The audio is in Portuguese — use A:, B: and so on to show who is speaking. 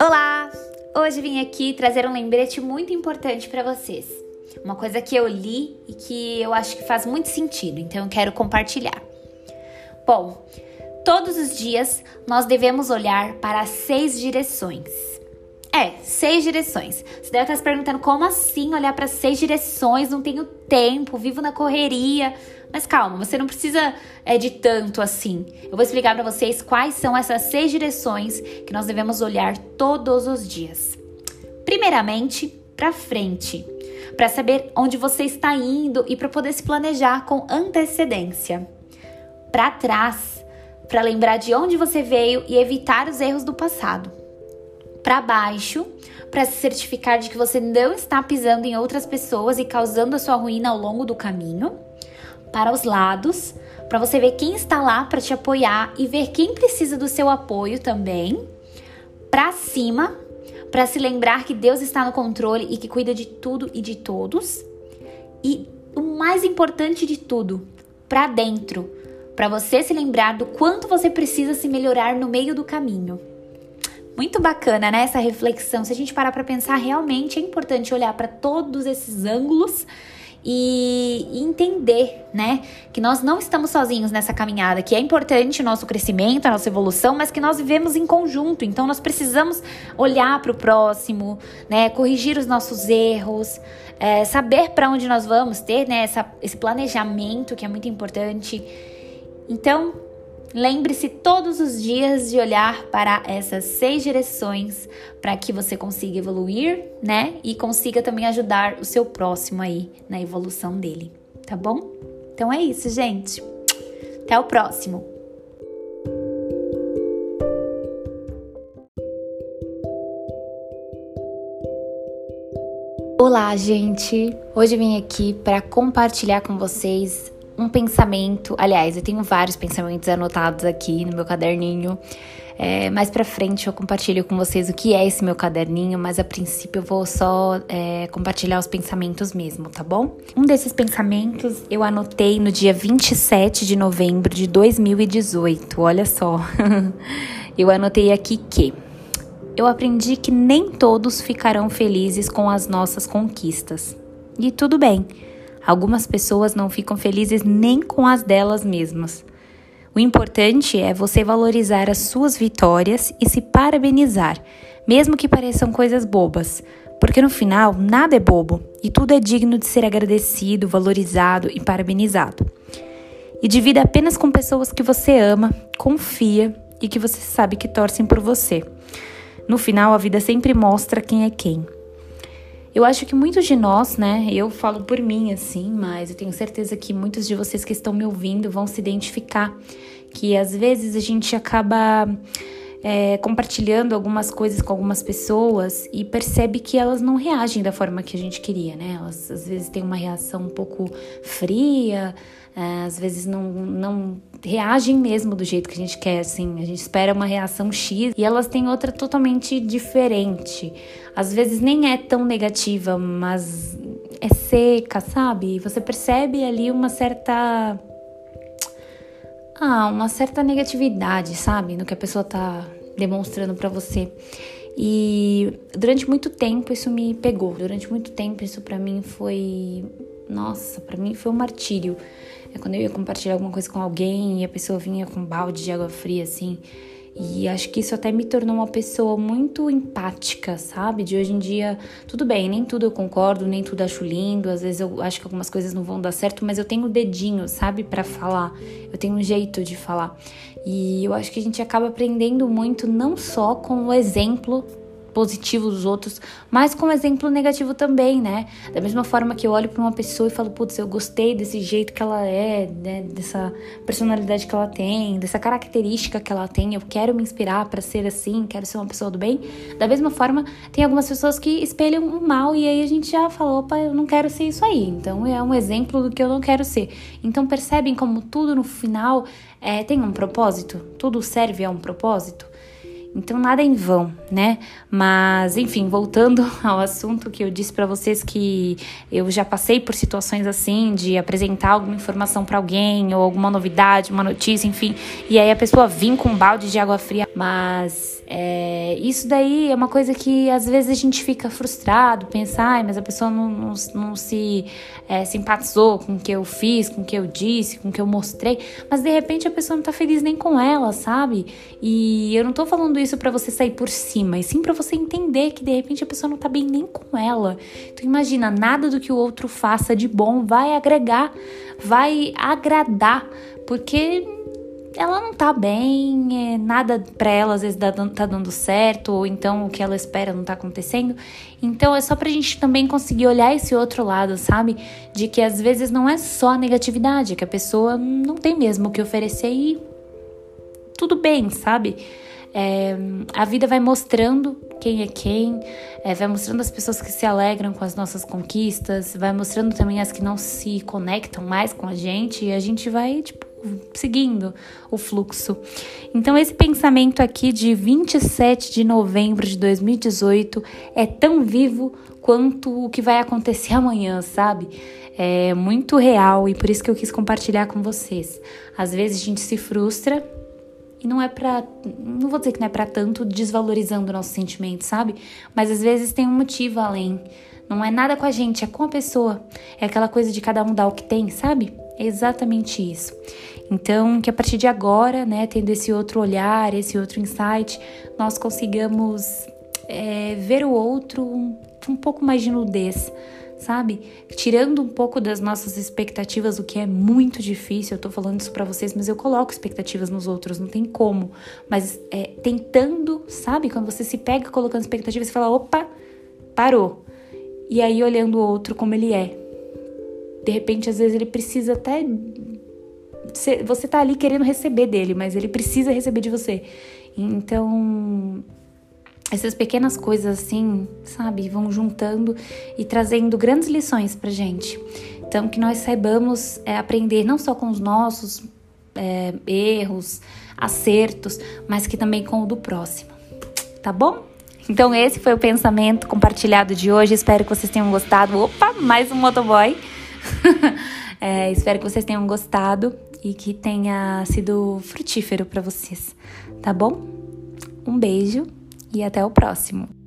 A: Olá! Hoje vim aqui trazer um lembrete muito importante para vocês. Uma coisa que eu li e que eu acho que faz muito sentido, então eu quero compartilhar. Bom, todos os dias nós devemos olhar para seis direções. É, seis direções. Você deve estar se perguntando como assim olhar para seis direções? Não tenho tempo, vivo na correria. Mas calma, você não precisa é, de tanto assim. Eu vou explicar para vocês quais são essas seis direções que nós devemos olhar todos os dias. Primeiramente, para frente, para saber onde você está indo e para poder se planejar com antecedência. Para trás, para lembrar de onde você veio e evitar os erros do passado para baixo para se certificar de que você não está pisando em outras pessoas e causando a sua ruína ao longo do caminho. Para os lados, para você ver quem está lá para te apoiar e ver quem precisa do seu apoio também. Para cima, para se lembrar que Deus está no controle e que cuida de tudo e de todos. E o mais importante de tudo, para dentro, para você se lembrar do quanto você precisa se melhorar no meio do caminho. Muito bacana, né? Essa reflexão. Se a gente parar para pensar, realmente é importante olhar para todos esses ângulos e, entender, né, que nós não estamos sozinhos nessa caminhada, que é importante o nosso crescimento, a nossa evolução, mas que nós vivemos em conjunto. Então nós precisamos olhar para o próximo, né, corrigir os nossos erros, é, saber para onde nós vamos, ter, né, essa, esse planejamento que é muito importante. Então Lembre-se todos os dias de olhar para essas seis direções para que você consiga evoluir, né? E consiga também ajudar o seu próximo aí na evolução dele, tá bom? Então é isso, gente. Até o próximo. Olá, gente! Hoje vim aqui para compartilhar com vocês um pensamento. Aliás, eu tenho vários pensamentos anotados aqui no meu caderninho. É, mais pra frente eu compartilho com vocês o que é esse meu caderninho, mas a princípio eu vou só é, compartilhar os pensamentos mesmo, tá bom? Um desses pensamentos eu anotei no dia 27 de novembro de 2018, olha só. eu anotei aqui que eu aprendi que nem todos ficarão felizes com as nossas conquistas. E tudo bem. Algumas pessoas não ficam felizes nem com as delas mesmas. O importante é você valorizar as suas vitórias e se parabenizar, mesmo que pareçam coisas bobas, porque no final nada é bobo e tudo é digno de ser agradecido, valorizado e parabenizado. E divida apenas com pessoas que você ama, confia e que você sabe que torcem por você. No final, a vida sempre mostra quem é quem. Eu acho que muitos de nós, né, eu falo por mim assim, mas eu tenho certeza que muitos de vocês que estão me ouvindo vão se identificar que às vezes a gente acaba é, compartilhando algumas coisas com algumas pessoas e percebe que elas não reagem da forma que a gente queria, né? Elas às vezes têm uma reação um pouco fria, é, às vezes não, não reagem mesmo do jeito que a gente quer, assim. A gente espera uma reação X e elas têm outra totalmente diferente. Às vezes nem é tão negativa, mas é seca, sabe? Você percebe ali uma certa. Ah, uma certa negatividade, sabe? No que a pessoa tá demonstrando para você. E durante muito tempo isso me pegou. Durante muito tempo isso para mim foi nossa, para mim foi um martírio. É quando eu ia compartilhar alguma coisa com alguém e a pessoa vinha com um balde de água fria, assim. E acho que isso até me tornou uma pessoa muito empática, sabe? De hoje em dia, tudo bem, nem tudo eu concordo, nem tudo acho lindo. Às vezes eu acho que algumas coisas não vão dar certo, mas eu tenho o dedinho, sabe, para falar. Eu tenho um jeito de falar. E eu acho que a gente acaba aprendendo muito, não só com o exemplo positivo dos outros, mas com exemplo negativo também, né? Da mesma forma que eu olho para uma pessoa e falo, putz, eu gostei desse jeito que ela é, né? dessa personalidade que ela tem, dessa característica que ela tem, eu quero me inspirar para ser assim, quero ser uma pessoa do bem. Da mesma forma, tem algumas pessoas que espelham o mal e aí a gente já falou, opa, eu não quero ser isso aí. Então é um exemplo do que eu não quero ser. Então percebem como tudo no final é, tem um propósito? Tudo serve a um propósito? Então nada em vão, né? Mas enfim, voltando ao assunto que eu disse para vocês que eu já passei por situações assim de apresentar alguma informação para alguém ou alguma novidade, uma notícia, enfim, e aí a pessoa vir com um balde de água fria Mas é, isso daí é uma coisa que às vezes a gente fica frustrado, pensa, ai, mas a pessoa não, não, não se é, simpatizou com o que eu fiz, com o que eu disse, com o que eu mostrei, mas de repente a pessoa não tá feliz nem com ela, sabe? E eu não tô falando isso para você sair por cima, e sim para você entender que de repente a pessoa não tá bem nem com ela. Então imagina, nada do que o outro faça de bom vai agregar, vai agradar, porque ela não tá bem, é, nada pra ela às vezes tá, tá dando certo, ou então o que ela espera não tá acontecendo. Então é só pra gente também conseguir olhar esse outro lado, sabe? De que às vezes não é só a negatividade, que a pessoa não tem mesmo o que oferecer e tudo bem, sabe? É, a vida vai mostrando quem é quem, é, vai mostrando as pessoas que se alegram com as nossas conquistas, vai mostrando também as que não se conectam mais com a gente e a gente vai, tipo, seguindo o fluxo. Então, esse pensamento aqui de 27 de novembro de 2018 é tão vivo quanto o que vai acontecer amanhã, sabe? É muito real e por isso que eu quis compartilhar com vocês. Às vezes a gente se frustra e não é pra. Não vou dizer que não é pra tanto desvalorizando nosso sentimento, sabe? Mas às vezes tem um motivo além. Não é nada com a gente, é com a pessoa. É aquela coisa de cada um dar o que tem, sabe? É exatamente isso. Então, que a partir de agora, né, tendo esse outro olhar, esse outro insight, nós consigamos é, ver o outro um, um pouco mais de nudez, sabe? Tirando um pouco das nossas expectativas, o que é muito difícil. Eu tô falando isso para vocês, mas eu coloco expectativas nos outros, não tem como. Mas é, tentando, sabe? Quando você se pega colocando expectativas, você fala: opa, parou. E aí olhando o outro como ele é, de repente, às vezes ele precisa até. Você tá ali querendo receber dele, mas ele precisa receber de você. Então, essas pequenas coisas assim, sabe, vão juntando e trazendo grandes lições pra gente. Então, que nós saibamos é, aprender não só com os nossos é, erros, acertos, mas que também com o do próximo. Tá bom? Então, esse foi o pensamento compartilhado de hoje. Espero que vocês tenham gostado. Opa, mais um motoboy. é, espero que vocês tenham gostado e que tenha sido frutífero para vocês, tá bom? Um beijo e até o próximo.